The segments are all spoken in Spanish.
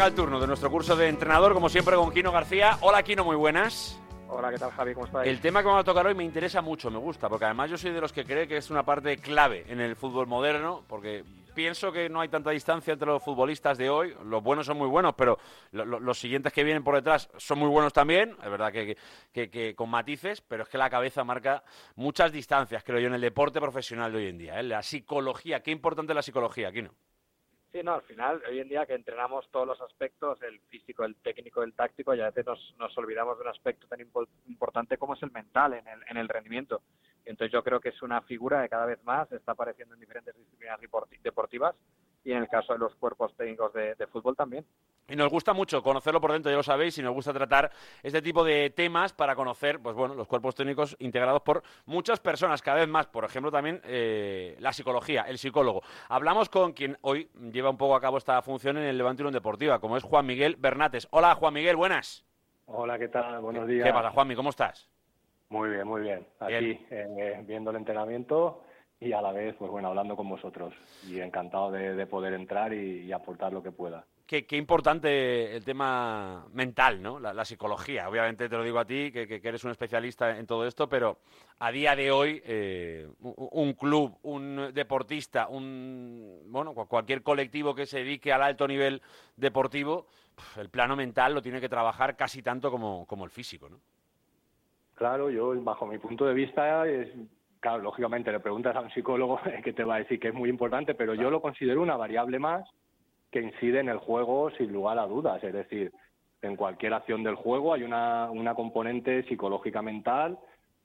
llega el turno de nuestro curso de entrenador, como siempre, con Kino García. Hola, Kino, muy buenas. Hola, ¿qué tal, Javi? ¿Cómo estáis? El tema que vamos a tocar hoy me interesa mucho, me gusta, porque además yo soy de los que cree que es una parte clave en el fútbol moderno, porque pienso que no hay tanta distancia entre los futbolistas de hoy. Los buenos son muy buenos, pero lo- lo- los siguientes que vienen por detrás son muy buenos también. Es verdad que, que- que con matices, pero es que la cabeza marca muchas distancias, creo yo, en el deporte profesional de hoy en día. ¿eh? La psicología, qué importante es la psicología, aquí no. Sí, no, al final, hoy en día que entrenamos todos los aspectos, el físico, el técnico, el táctico, y a veces nos, nos olvidamos de un aspecto tan impo- importante como es el mental en el, en el rendimiento. Entonces yo creo que es una figura que cada vez más está apareciendo en diferentes disciplinas deporti- deportivas y en el caso de los cuerpos técnicos de, de fútbol también. Y nos gusta mucho conocerlo por dentro, ya lo sabéis, y nos gusta tratar este tipo de temas para conocer, pues bueno, los cuerpos técnicos integrados por muchas personas, cada vez más. Por ejemplo, también eh, la psicología, el psicólogo. Hablamos con quien hoy lleva un poco a cabo esta función en el Levante Unión Deportiva, como es Juan Miguel Bernates. Hola, Juan Miguel, buenas. Hola, ¿qué tal? Buenos días. ¿Qué pasa, Juanmi? ¿Cómo estás? Muy bien, muy bien. Aquí Bien. eh, viendo el entrenamiento y a la vez, pues bueno, hablando con vosotros. Y encantado de, de poder entrar y, y aportar lo que pueda. Qué, qué importante el tema mental, ¿no? La, la psicología. Obviamente te lo digo a ti, que, que- eres un especialista en todo esto, pero a día de hoy eh, un, club, un deportista, un bueno, cu- cualquier colectivo que se dedique al alto nivel deportivo, el plano mental lo tiene que trabajar casi tanto como, como el físico, ¿no? Claro, yo, bajo mi punto de vista, es, claro, lógicamente le preguntas a un psicólogo que te va a decir que es muy importante, pero yo lo considero una variable más que incide en el juego sin lugar a dudas. Es decir, en cualquier acción del juego hay una, una componente psicológica mental,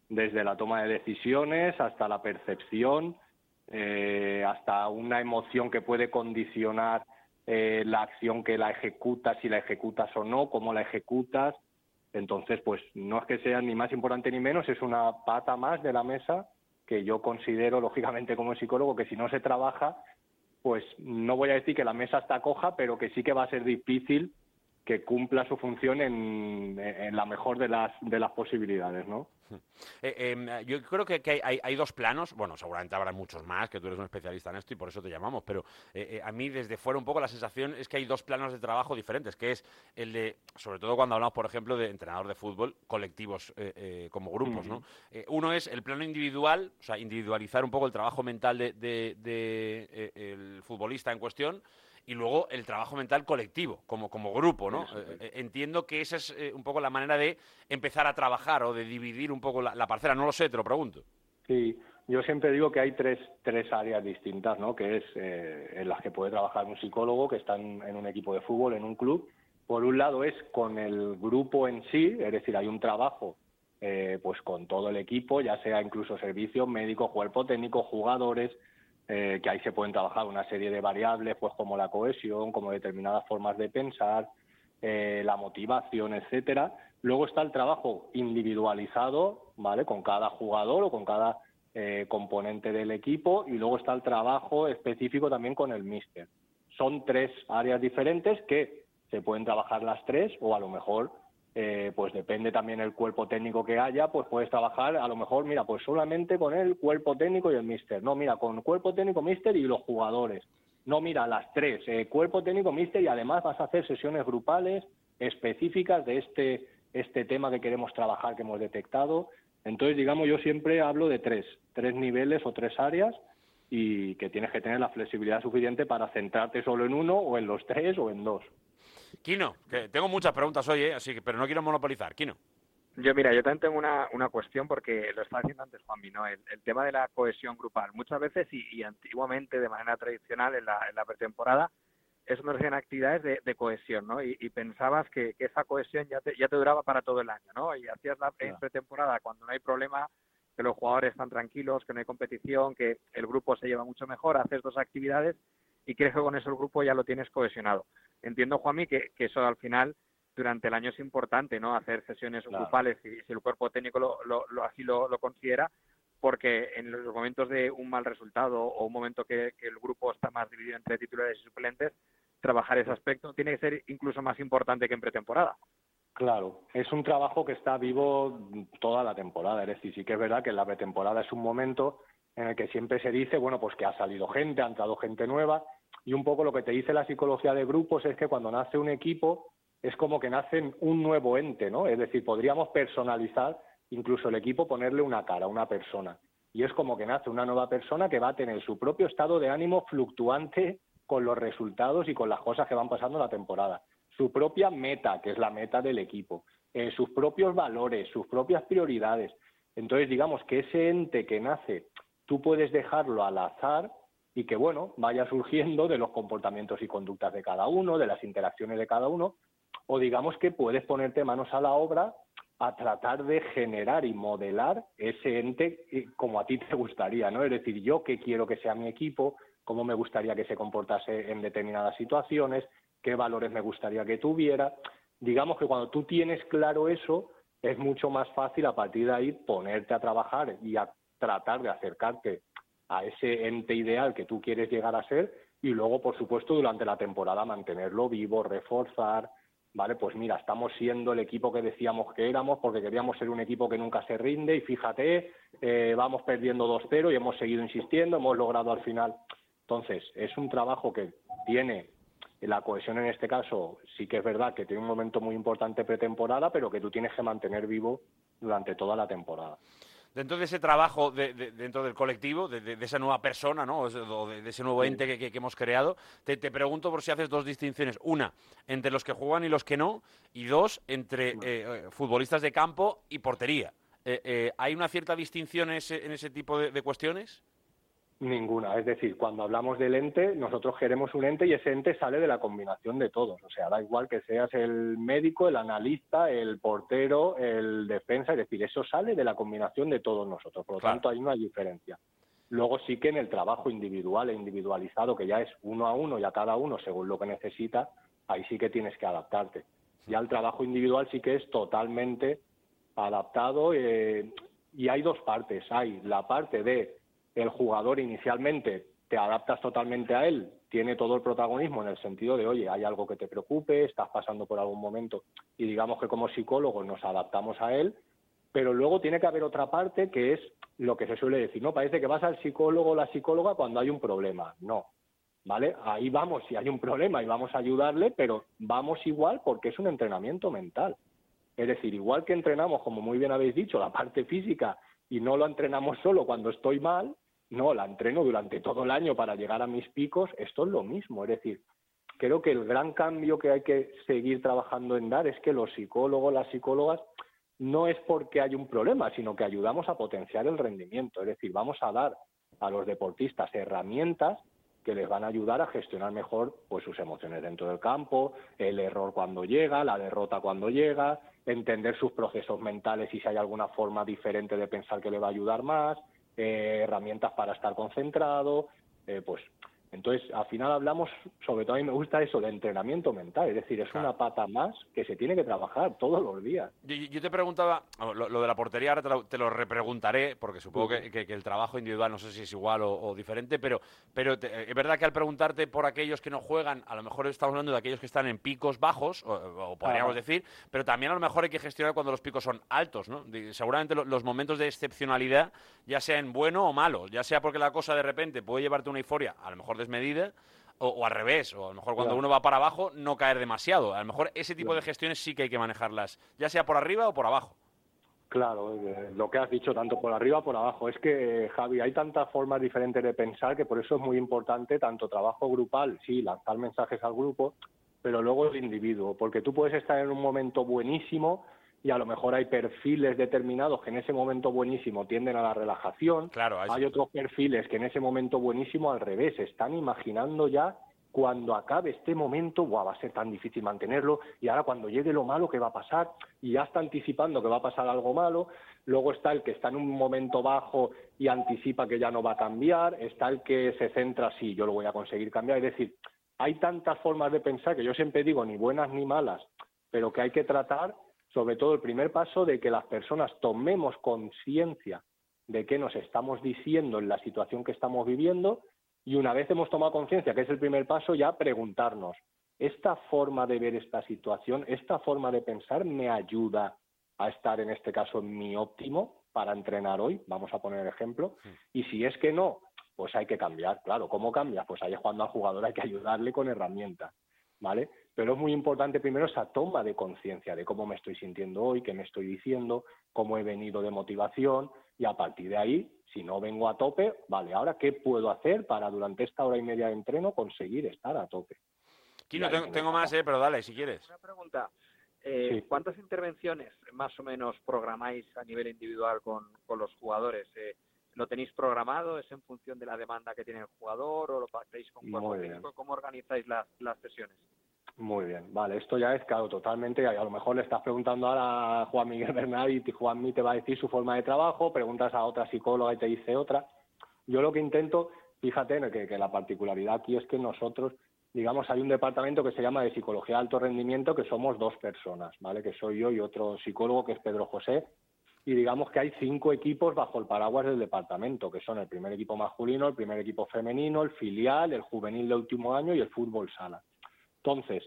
desde la toma de decisiones hasta la percepción, eh, hasta una emoción que puede condicionar eh, la acción que la ejecutas, si la ejecutas o no, cómo la ejecutas. Entonces, pues no es que sea ni más importante ni menos, es una pata más de la mesa que yo considero, lógicamente, como psicólogo, que si no se trabaja, pues no voy a decir que la mesa está coja, pero que sí que va a ser difícil que cumpla su función en, en la mejor de las, de las posibilidades, ¿no? Eh, eh, yo creo que, que hay, dos planos, bueno, seguramente habrá muchos más, que tú eres un especialista en esto y por eso te llamamos, pero eh, eh, a mí desde fuera un poco la sensación es que hay dos planos de trabajo diferentes, que es el de, sobre todo cuando hablamos, por ejemplo, de entrenador de fútbol, colectivos eh, como grupos, ¿no? Uno es el plano individual, o sea, individualizar un poco el trabajo mental del de, de, el futbolista en cuestión, y luego el trabajo mental colectivo, como, como grupo, ¿no? Eh, eh, entiendo que esa es eh, un poco la manera de empezar a trabajar o de dividir un poco la, la parcela. No lo sé, te lo pregunto. Sí, yo siempre digo que hay tres, tres áreas distintas, ¿no? Que es eh, en las que puede trabajar un psicólogo que está en, en un equipo de fútbol, en un club. Por un lado es con el grupo en sí, es decir, hay un trabajo eh, pues con todo el equipo, ya sea incluso servicios médicos, cuerpo técnico, jugadores, eh, que ahí se pueden trabajar una serie de variables, pues como la cohesión, como determinadas formas de pensar, eh, la motivación, etcétera. Luego está el trabajo individualizado, ¿vale? Con cada jugador o con cada eh, componente del equipo y luego está el trabajo específico también con el míster. Son tres áreas diferentes que se pueden trabajar las tres o a lo mejor eh, pues depende también el cuerpo técnico que haya, pues puedes trabajar a lo mejor, mira, pues solamente con el cuerpo técnico y el míster. No, mira, con cuerpo técnico, míster y los jugadores. No, mira, las tres, eh, cuerpo técnico, míster y además vas a hacer sesiones grupales específicas de este, este tema que queremos trabajar, que hemos detectado. Entonces, digamos, yo siempre hablo de tres, tres niveles o tres áreas y que tienes que tener la flexibilidad suficiente para centrarte solo en uno o en los tres o en dos. Kino, que tengo muchas preguntas hoy, ¿eh? así que, pero no quiero monopolizar. Kino. Yo, mira, yo también tengo una, una cuestión porque lo estaba diciendo antes Juanmi, ¿no? El, el tema de la cohesión grupal. Muchas veces y, y antiguamente, de manera tradicional, en la, en la pretemporada, eso nos hacían actividades de, de cohesión, ¿no? Y, y pensabas que, que esa cohesión ya te, ya te duraba para todo el año, ¿no? Y hacías la pretemporada cuando no hay problema que los jugadores están tranquilos, que no hay competición, que el grupo se lleva mucho mejor, haces dos actividades y crees que con eso el grupo ya lo tienes cohesionado. Entiendo, Juanmi, que, que eso al final durante el año es importante, ¿no? Hacer sesiones grupales y si el cuerpo técnico lo, lo, así lo, considera, porque en los momentos de un mal resultado o un momento que, el grupo está más dividido entre titulares y suplentes, trabajar ese aspecto tiene que ser incluso más importante que en pretemporada. Claro, es un trabajo que está vivo toda la temporada. Es decir, sí que es verdad que la pretemporada es un momento en el que siempre se dice, bueno, pues que ha salido gente, ha entrado gente nueva, y un poco lo que te dice la psicología de grupos es que cuando nace un equipo es como que nace un nuevo ente, ¿no? Es decir, podríamos personalizar incluso el equipo, ponerle una cara, una persona. Y es como que nace una nueva persona que va a tener su propio estado de ánimo fluctuante con los resultados y con las cosas que van pasando la temporada. Su propia meta, que es la meta del equipo. Eh, sus propios valores, sus propias prioridades. Entonces, digamos que ese ente que nace, tú puedes dejarlo al azar y que, bueno, vaya surgiendo de los comportamientos y conductas de cada uno, de las interacciones de cada uno, o digamos que puedes ponerte manos a la obra a tratar de generar y modelar ese ente eh, como a ti te gustaría, ¿no? Es decir, yo qué quiero que sea mi equipo, cómo me gustaría que se comportase en determinadas situaciones, qué valores me gustaría que tuviera. Digamos que cuando tú tienes claro eso, es mucho más fácil a partir de ahí ponerte a trabajar y a tratar de acercarte a ese ente ideal que tú quieres llegar a ser y luego, por supuesto, durante la temporada mantenerlo vivo, reforzar, ¿vale? Pues mira, estamos siendo el equipo que decíamos que éramos porque queríamos ser un equipo que nunca se rinde y fíjate, eh, vamos perdiendo 2-0 y hemos seguido insistiendo, hemos logrado al final. Entonces, es un trabajo que tiene la cohesión en este caso, sí que es verdad que tiene un momento muy importante pretemporada, pero que tú tienes que mantener vivo durante toda la temporada dentro de ese trabajo dentro del colectivo, de, esa nueva persona, ¿no? O de, ese nuevo ente que, hemos creado, te, pregunto por si haces dos distinciones. Una, entre los que juegan y los que no, y dos, entre eh, eh, futbolistas de campo y portería. Eh, ¿Hay una cierta distinción en ese tipo de cuestiones? Ninguna. Es decir, cuando hablamos del ente, nosotros queremos un ente y ese ente sale de la combinación de todos. O sea, da igual que seas el médico, el analista, el portero, el defensa. Es decir, eso sale de la combinación de todos nosotros. Por lo tanto, ahí no hay diferencia. Luego sí que en el trabajo individual e individualizado, que ya es uno a uno y a cada uno según lo que necesita, ahí sí que tienes que adaptarte. Ya el trabajo individual sí que es totalmente adaptado eh, y hay dos partes. Hay la parte de el jugador inicialmente te adaptas totalmente a él, tiene todo el protagonismo en el sentido de, oye, hay algo que te preocupe, estás pasando por algún momento y digamos que como psicólogos nos adaptamos a él, pero luego tiene que haber otra parte que es lo que se suele decir, ¿no? Parece que vas al psicólogo o la psicóloga cuando hay un problema, no, ¿vale? Ahí vamos si hay un problema y vamos a ayudarle, pero vamos igual porque es un entrenamiento mental. Es decir, igual que entrenamos, como muy bien habéis dicho, la parte física y no lo entrenamos solo cuando estoy mal, no, la entreno durante todo el año para llegar a mis picos, esto es lo mismo. Es decir, creo que el gran cambio que hay que seguir trabajando en dar es que los psicólogos, las psicólogas, no es porque hay un problema, sino que ayudamos a potenciar el rendimiento. Es decir, vamos a dar a los deportistas herramientas que les van a ayudar a gestionar mejor pues sus emociones dentro del campo, el error cuando llega, la derrota cuando llega, entender sus procesos mentales y si hay alguna forma diferente de pensar que le va a ayudar más, eh, herramientas para estar concentrado, eh, pues entonces, al final hablamos, sobre todo a mí me gusta eso, de entrenamiento mental, es decir, es una pata más que se tiene que trabajar todos los días. Yo, te preguntaba, lo, de la portería ahora te lo, repreguntaré, porque supongo que, el trabajo individual no sé si es igual o, diferente, pero, pero es verdad que al preguntarte por aquellos que no juegan, a lo mejor estamos hablando de aquellos que están en picos bajos, o, podríamos decir, pero también a lo mejor hay que gestionar cuando los picos son altos, ¿no? Seguramente los momentos de excepcionalidad, ya sean bueno o malo, ya sea porque la cosa de repente puede llevarte una euforia, a lo mejor de medida o, al revés, o a lo mejor cuando uno va para abajo no caer demasiado. A lo mejor ese tipo de gestiones sí que hay que manejarlas, ya sea por arriba o por abajo. Claro, eh, lo que has dicho, tanto por arriba como por abajo. Es que, Javi, hay tantas formas diferentes de pensar que por eso es muy importante tanto trabajo grupal, sí, lanzar mensajes al grupo, pero luego el individuo, porque tú puedes estar en un momento buenísimo y a lo mejor hay perfiles determinados que en ese momento buenísimo tienden a la relajación. Claro, hay otros perfiles que en ese momento buenísimo al revés, están imaginando ya cuando acabe este momento, va a ser tan difícil mantenerlo, y ahora cuando llegue lo malo, ¿qué va a pasar? Y ya está anticipando que va a pasar algo malo, luego está el que está en un momento bajo y anticipa que ya no va a cambiar, está el que se centra, sí, yo lo voy a conseguir cambiar, es decir, hay tantas formas de pensar que yo siempre digo, ni buenas ni malas, pero que hay que tratar, sobre todo el primer paso, de que las personas tomemos conciencia de qué nos estamos diciendo en la situación que estamos viviendo y una vez hemos tomado conciencia, que es el primer paso, ya preguntarnos, ¿esta forma de ver esta situación, esta forma de pensar me ayuda a estar en este caso en mi óptimo para entrenar hoy? Vamos a poner ejemplo. Y si es que no, pues hay que cambiar. Claro, ¿cómo cambias? Pues ahí es cuando al jugador hay que ayudarle con herramientas, ¿vale? Pero es muy importante primero esa toma de conciencia de cómo me estoy sintiendo hoy, qué me estoy diciendo, cómo he venido de motivación y a partir de ahí si no vengo a tope, vale, ahora qué puedo hacer para durante esta hora y media de entreno conseguir estar a tope. Kino, tengo, más, eh, pero dale, si quieres. Una pregunta. Eh, ¿Cuántas intervenciones más o menos programáis a nivel individual con, los jugadores? Eh, ¿Lo tenéis programado? ¿Es en función de la demanda que tiene el jugador o lo pactáis con cuerpo técnico? ¿Cómo organizáis las, las sesiones? Muy bien, vale, esto ya es claro, totalmente, a lo mejor le estás preguntando ahora a Juan Miguel Bernal y Juan te va a decir su forma de trabajo, preguntas a otra psicóloga y te dice otra. Yo lo que intento, fíjate que, que la particularidad aquí es que nosotros, digamos, hay un departamento que se llama de psicología de alto rendimiento, que somos dos personas, ¿vale? Que soy yo y otro psicólogo que es Pedro José, y digamos que hay cinco equipos bajo el paraguas del departamento, que son el primer equipo masculino, el primer equipo femenino, el filial, el juvenil de último año y el fútbol sala. Entonces,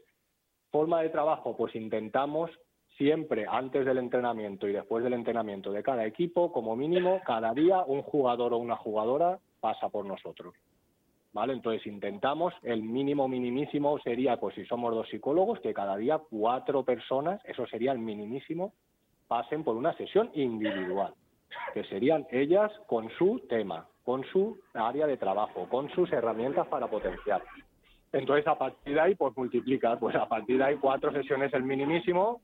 forma de trabajo, pues intentamos siempre antes del entrenamiento y después del entrenamiento de cada equipo, como mínimo, cada día un jugador o una jugadora pasa por nosotros. ¿Vale? Entonces intentamos, el mínimo minimísimo sería, pues si somos dos psicólogos, que cada día cuatro personas, eso sería el minimísimo, pasen por una sesión individual, que serían ellas con su tema, con su área de trabajo, con sus herramientas para potenciar. Entonces, a partir de ahí, pues multiplicas, pues a partir de ahí cuatro sesiones el minimísimo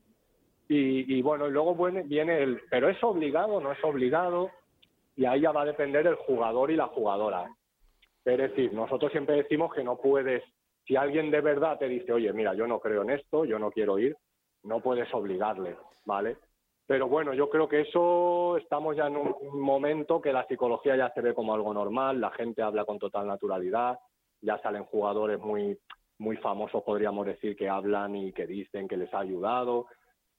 y, bueno, y luego viene el, pero es obligado, no es obligado, y ahí ya va a depender el jugador y la jugadora. Es decir, nosotros siempre decimos que no puedes, si alguien de verdad te dice, oye, mira, yo no creo en esto, yo no quiero ir, no puedes obligarle, ¿vale? Pero bueno, yo creo que eso estamos ya en un momento que la psicología ya se ve como algo normal, la gente habla con total naturalidad, ya salen jugadores muy, muy famosos, podríamos decir, que hablan y que dicen que les ha ayudado.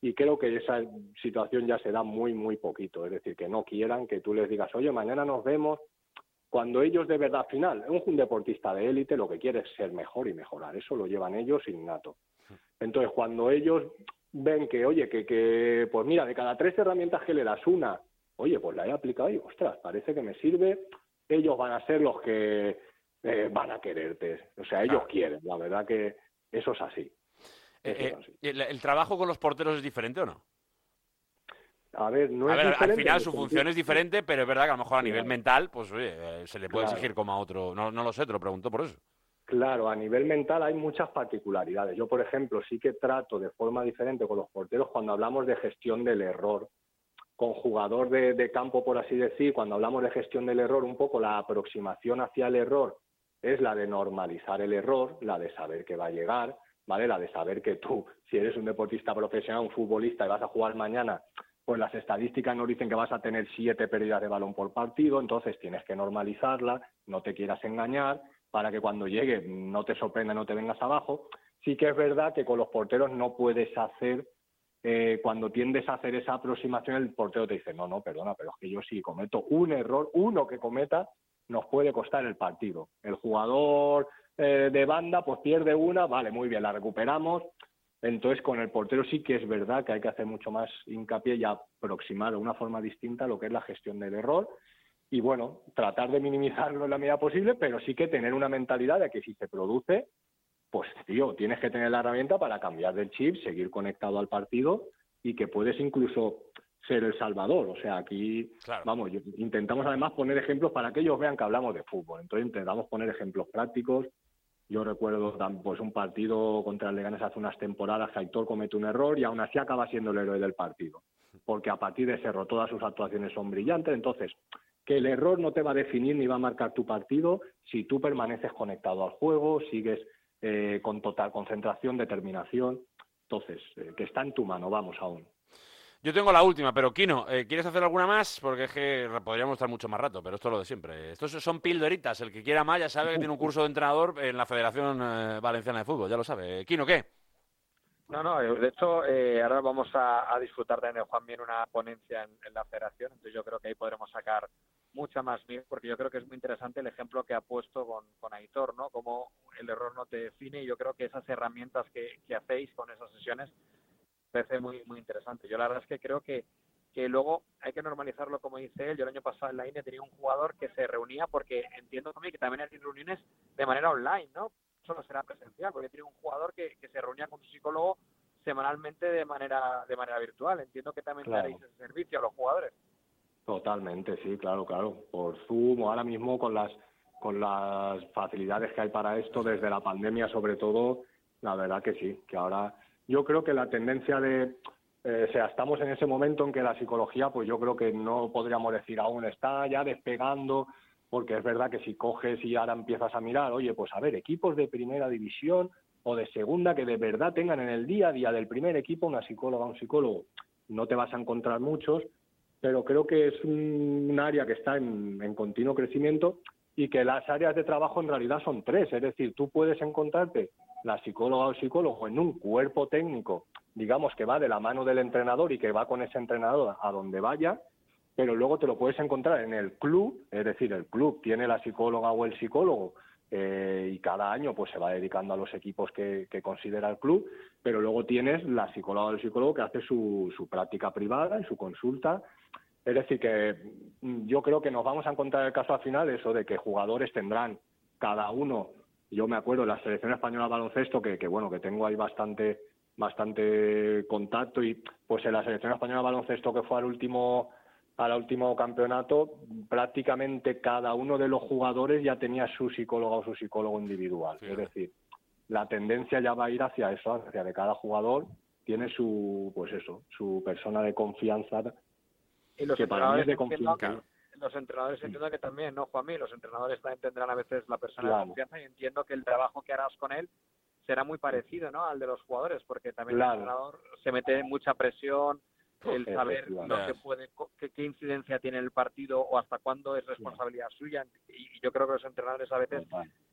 Y creo que esa situación ya se da muy, muy poquito. Es decir, que no quieran que tú les digas, oye, mañana nos vemos. Cuando ellos de verdad, al final, un deportista de élite lo que quiere es ser mejor y mejorar. Eso lo llevan ellos innato. Entonces, cuando ellos ven que, oye, que, que, pues mira, de cada tres herramientas que le das una, oye, pues la he aplicado y, ostras, parece que me sirve, ellos van a ser los que eh, van a quererte. O sea, ellos quieren, la verdad que eso es así. Eh, eh, ¿El, trabajo con los porteros es diferente o no? A ver, no es Al final su función es diferente, pero es verdad que a lo mejor a nivel mental, pues se le puede exigir como a otro. No, no lo sé, te lo pregunto por eso. Claro, a nivel mental hay muchas particularidades. Yo, por ejemplo, sí que trato de forma diferente con los porteros cuando hablamos de gestión del error. Con jugador de, de campo, por así decir, cuando hablamos de gestión del error, un poco la aproximación hacia el error es la de normalizar el error, la de saber que va a llegar, ¿vale? La de saber que tú, si eres un deportista profesional, un futbolista y vas a jugar mañana, pues las estadísticas nos dicen que vas a tener siete pérdidas de balón por partido, entonces tienes que normalizarla, no te quieras engañar, para que cuando llegue no te sorprenda, no te vengas abajo. Sí que es verdad que con los porteros no puedes hacer, eh, cuando tiendes a hacer esa aproximación, el portero te dice, no, no, perdona, pero es que yo si cometo un error, uno que cometa, nos puede costar el partido. El jugador eh, de banda pues pierde una, vale, muy bien, la recuperamos. Entonces con el portero sí que es verdad que hay que hacer mucho más hincapié y aproximar de una forma distinta lo que es la gestión del error y bueno, tratar de minimizarlo en la medida posible, pero sí que tener una mentalidad de que si se produce, pues tío, tienes que tener la herramienta para cambiar del chip, seguir conectado al partido y que puedes incluso ser el salvador. O sea, aquí, vamos, intentamos además poner ejemplos para que ellos vean que hablamos de fútbol. Entonces intentamos poner ejemplos prácticos. Yo recuerdo pues un partido contra el Leganés hace unas temporadas que Aitor comete un error y aún así acaba siendo el héroe del partido. Porque a partir de ese error todas sus actuaciones son brillantes. Entonces, que el error no te va a definir ni va a marcar tu partido si tú permaneces conectado al juego, sigues eh, con total concentración, determinación. Entonces, eh, que está en tu mano, vamos aún. Yo tengo la última, pero Kino, eh, ¿quieres hacer alguna más? Porque es que podríamos estar mucho más rato, pero esto es lo de siempre. Estos son pildoritas. El que quiera más ya sabe que tiene un curso de entrenador en la Federación Valenciana de Fútbol, ya lo sabe. Kino, ¿qué? No, no, de hecho, ahora vamos a, disfrutar de Juan bien una ponencia en, la federación, entonces yo creo que ahí podremos sacar mucha más bien, porque yo creo que es muy interesante el ejemplo que ha puesto con, con Aitor, ¿no? Como el error no te define y yo creo que esas herramientas que, que hacéis con esas sesiones parece muy, muy interesante. Yo la verdad es que creo que, que luego hay que normalizarlo como dice él. Yo el año pasado en la INE tenía un jugador que se reunía porque entiendo también que también hay reuniones de manera online, ¿no? Solo será presencial, porque tiene un jugador que, que se reunía con su psicólogo semanalmente de manera de manera virtual. Entiendo que también daréis ese servicio a los jugadores. Totalmente, sí, claro, claro. Por Zoom o ahora mismo con las con las facilidades que hay para esto desde la pandemia sobre todo, la verdad que sí, que ahora yo creo que la tendencia de eh, o sea, estamos en ese momento en que la psicología, pues yo creo que no podríamos decir aún está ya despegando, porque es verdad que si coges y ahora empiezas a mirar, oye, pues a ver, equipos de primera división o de segunda que de verdad tengan en el día a día del primer equipo una psicóloga, un psicólogo, no te vas a encontrar muchos, pero creo que es un, área que está en continuo crecimiento y que las áreas de trabajo en realidad son tres, es decir, tú puedes encontrarte la psicóloga o psicólogo en un cuerpo técnico, digamos que va de la mano del entrenador y que va con ese entrenador a donde vaya, pero luego te lo puedes encontrar en el club, es decir, el club tiene la psicóloga o el psicólogo eh, y cada año pues se va dedicando a los equipos que, considera el club, pero luego tienes la psicóloga o el psicólogo que hace su, su práctica privada y su consulta. Es decir, que mm, yo creo que nos vamos a encontrar el caso al final eso de que jugadores tendrán cada uno yo me acuerdo la selección española de baloncesto, que, que bueno, que tengo ahí bastante bastante contacto y pues en la selección española de baloncesto que fue al último al último campeonato prácticamente cada uno de los jugadores ya tenía su psicólogo o su psicólogo individual. Es decir la tendencia ya va a ir hacia eso hacia que cada jugador tiene su pues eso su persona de confianza y los que para mí es de confianza los entrenadores entiendo que también, ¿no, Juanmi? Los entrenadores también tendrán a veces la persona de confianza y entiendo que el trabajo que harás con él será muy parecido, ¿no? Al de los jugadores, porque también el entrenador se mete mucha presión, el saber lo que puede, qué, incidencia tiene el partido o hasta cuándo es responsabilidad suya. Y, yo creo que los entrenadores a veces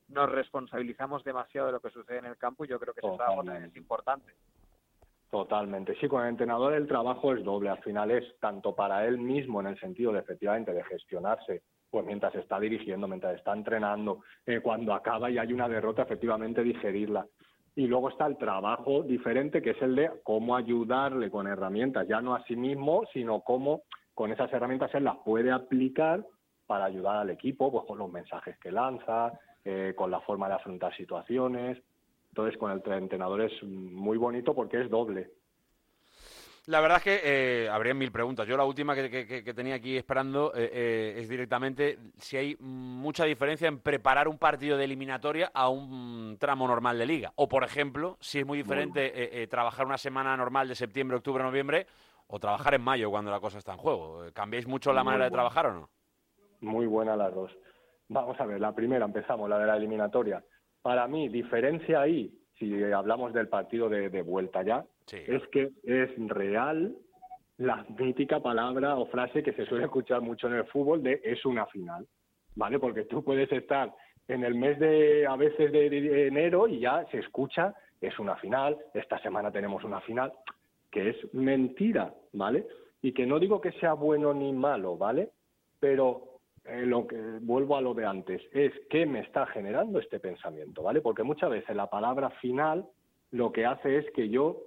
nos responsabilizamos demasiado de lo que sucede en el campo y yo creo que ese trabajo también es importante. Totalmente. Sí, con el entrenador el trabajo es doble. Al final es tanto para él mismo en el sentido de efectivamente de gestionarse, pues mientras está dirigiendo, mientras está entrenando, eh, cuando acaba y hay una derrota, efectivamente digerirla. Y luego está el trabajo diferente, que es el de cómo ayudarle con herramientas, ya no a sí mismo, sino cómo con esas herramientas él las puede aplicar para ayudar al equipo, pues con los mensajes que lanza, eh, con la forma de afrontar situaciones. Entonces, con el entrenador es muy bonito porque es doble. La verdad es que eh, habría mil preguntas. Yo la última que, tenía aquí esperando eh, eh, es directamente si hay mucha diferencia en preparar un partido de eliminatoria a un tramo normal de liga. O, por ejemplo, si es muy diferente trabajar una semana normal de septiembre, octubre, noviembre o trabajar en mayo cuando la cosa está en juego. ¿Cambiáis mucho la manera de trabajar o no? Muy buena las dos. Vamos a ver, la primera empezamos, la de la eliminatoria para mí, diferencia ahí, si hablamos del partido de, vuelta ya, es que es real la mítica palabra o frase que se suele escuchar mucho en el fútbol de es una final, ¿vale? Porque tú puedes estar en el mes de, a veces de, enero y ya se escucha, es una final, esta semana tenemos una final, que es mentira, ¿vale? Y que no digo que sea bueno ni malo, ¿vale? Pero eh, lo que vuelvo a lo de antes, es qué me está generando este pensamiento, ¿vale? Porque muchas veces la palabra final lo que hace es que yo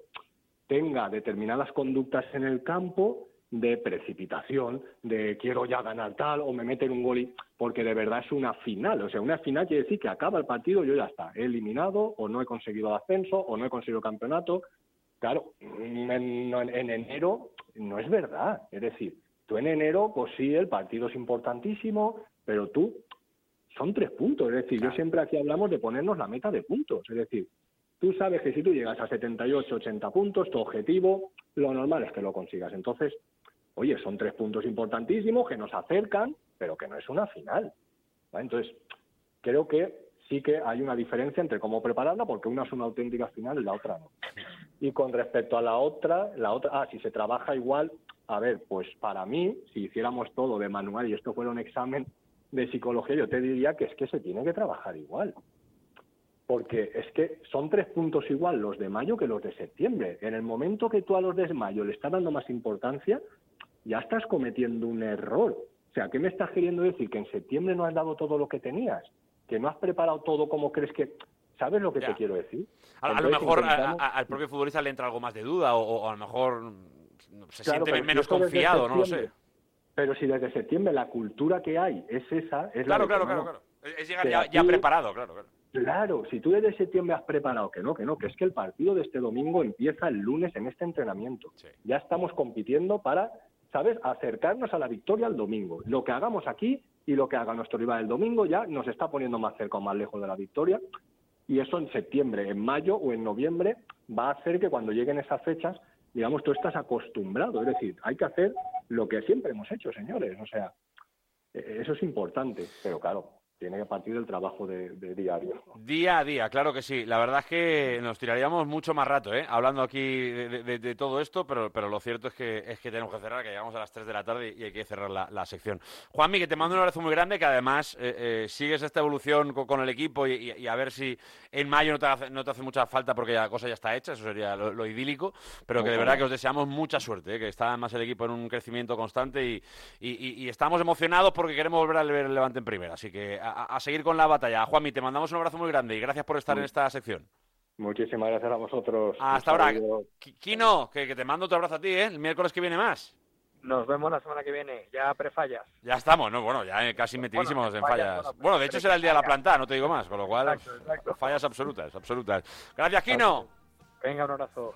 tenga determinadas conductas en el campo de precipitación, de quiero ya ganar tal o me meten un gol, y, porque de verdad es una final, o sea, una final quiere decir que acaba el partido, yo ya está, he eliminado o no he conseguido ascenso o no he conseguido campeonato. Claro, en enero no es verdad, es decir, Tú en enero, pues sí, el partido es importantísimo, pero tú son tres puntos. Es decir, yo siempre aquí hablamos de ponernos la meta de puntos. Es decir, tú sabes que si tú llegas a 78, 80 puntos, tu objetivo, lo normal es que lo consigas. Entonces, oye, son tres puntos importantísimos que nos acercan, pero que no es una final. Entonces, creo que sí que hay una diferencia entre cómo prepararla, porque una es una auténtica final y la otra no. Y con respecto a la otra, la otra, ah, si se trabaja igual, a ver, pues para mí, si hiciéramos todo de manual y esto fuera un examen de psicología, yo te diría que es que se tiene que trabajar igual. Porque es que son tres puntos igual los de mayo que los de septiembre. En el momento que tú a los de mayo le estás dando más importancia, ya estás cometiendo un error. O sea, ¿qué me estás queriendo decir? Que en septiembre no has dado todo lo que tenías, que no has preparado todo como crees que... ¿Sabes lo que te quiero decir? A, lo mejor al propio futbolista le entra algo más de duda o, a lo mejor se siente menos confiado, no lo sé. Pero si desde septiembre la cultura que hay es esa, es claro, claro, claro, claro. Es llegar ya, preparado, claro, claro. Claro, si tú desde septiembre has preparado que no, que no, que es que el partido de este domingo empieza el lunes en este entrenamiento. Ya estamos compitiendo para, ¿sabes?, acercarnos a la victoria el domingo. Lo que hagamos aquí y lo que haga nuestro rival el domingo ya nos está poniendo más cerca o más lejos de la victoria. Y eso en septiembre, en mayo o en noviembre va a hacer que cuando lleguen esas fechas, digamos, tú estás acostumbrado. Es decir, hay que hacer lo que siempre hemos hecho, señores. O sea, e-, eso es importante, pero claro, tiene que partir del trabajo de, diario. Día a día, claro que sí. La verdad es que nos tiraríamos mucho más rato, ¿eh? hablando aquí de, todo esto, pero, pero lo cierto es que, es que tenemos que cerrar, que llegamos a las 3 de la tarde y hay que cerrar la, sección. Juanmi, que te mando un abrazo muy grande, que además eh, eh, sigues esta evolución con, el equipo y, a ver si en mayo no te, hace, no te hace mucha falta porque la cosa ya está hecha, eso sería lo, idílico, pero que de verdad que os deseamos mucha suerte, ¿eh? que está además el equipo en un crecimiento constante y, y, estamos emocionados porque queremos volver a ver el Levante en primera, así que a, seguir con la batalla. Juanmi, te mandamos un abrazo muy grande y gracias por estar en esta sección. Muchísimas gracias a vosotros. Hasta ahora. Kino, que, te mando otro abrazo a ti, ¿eh? El miércoles que viene más. Nos vemos la semana que viene, ya prefallas. Ya estamos, ¿no? Bueno, ya casi metidísimos en fallas. Bueno, de hecho será el día de la planta, no te digo más, con lo cual fallas absolutas, absolutas. Gracias, Kino. Venga, un abrazo.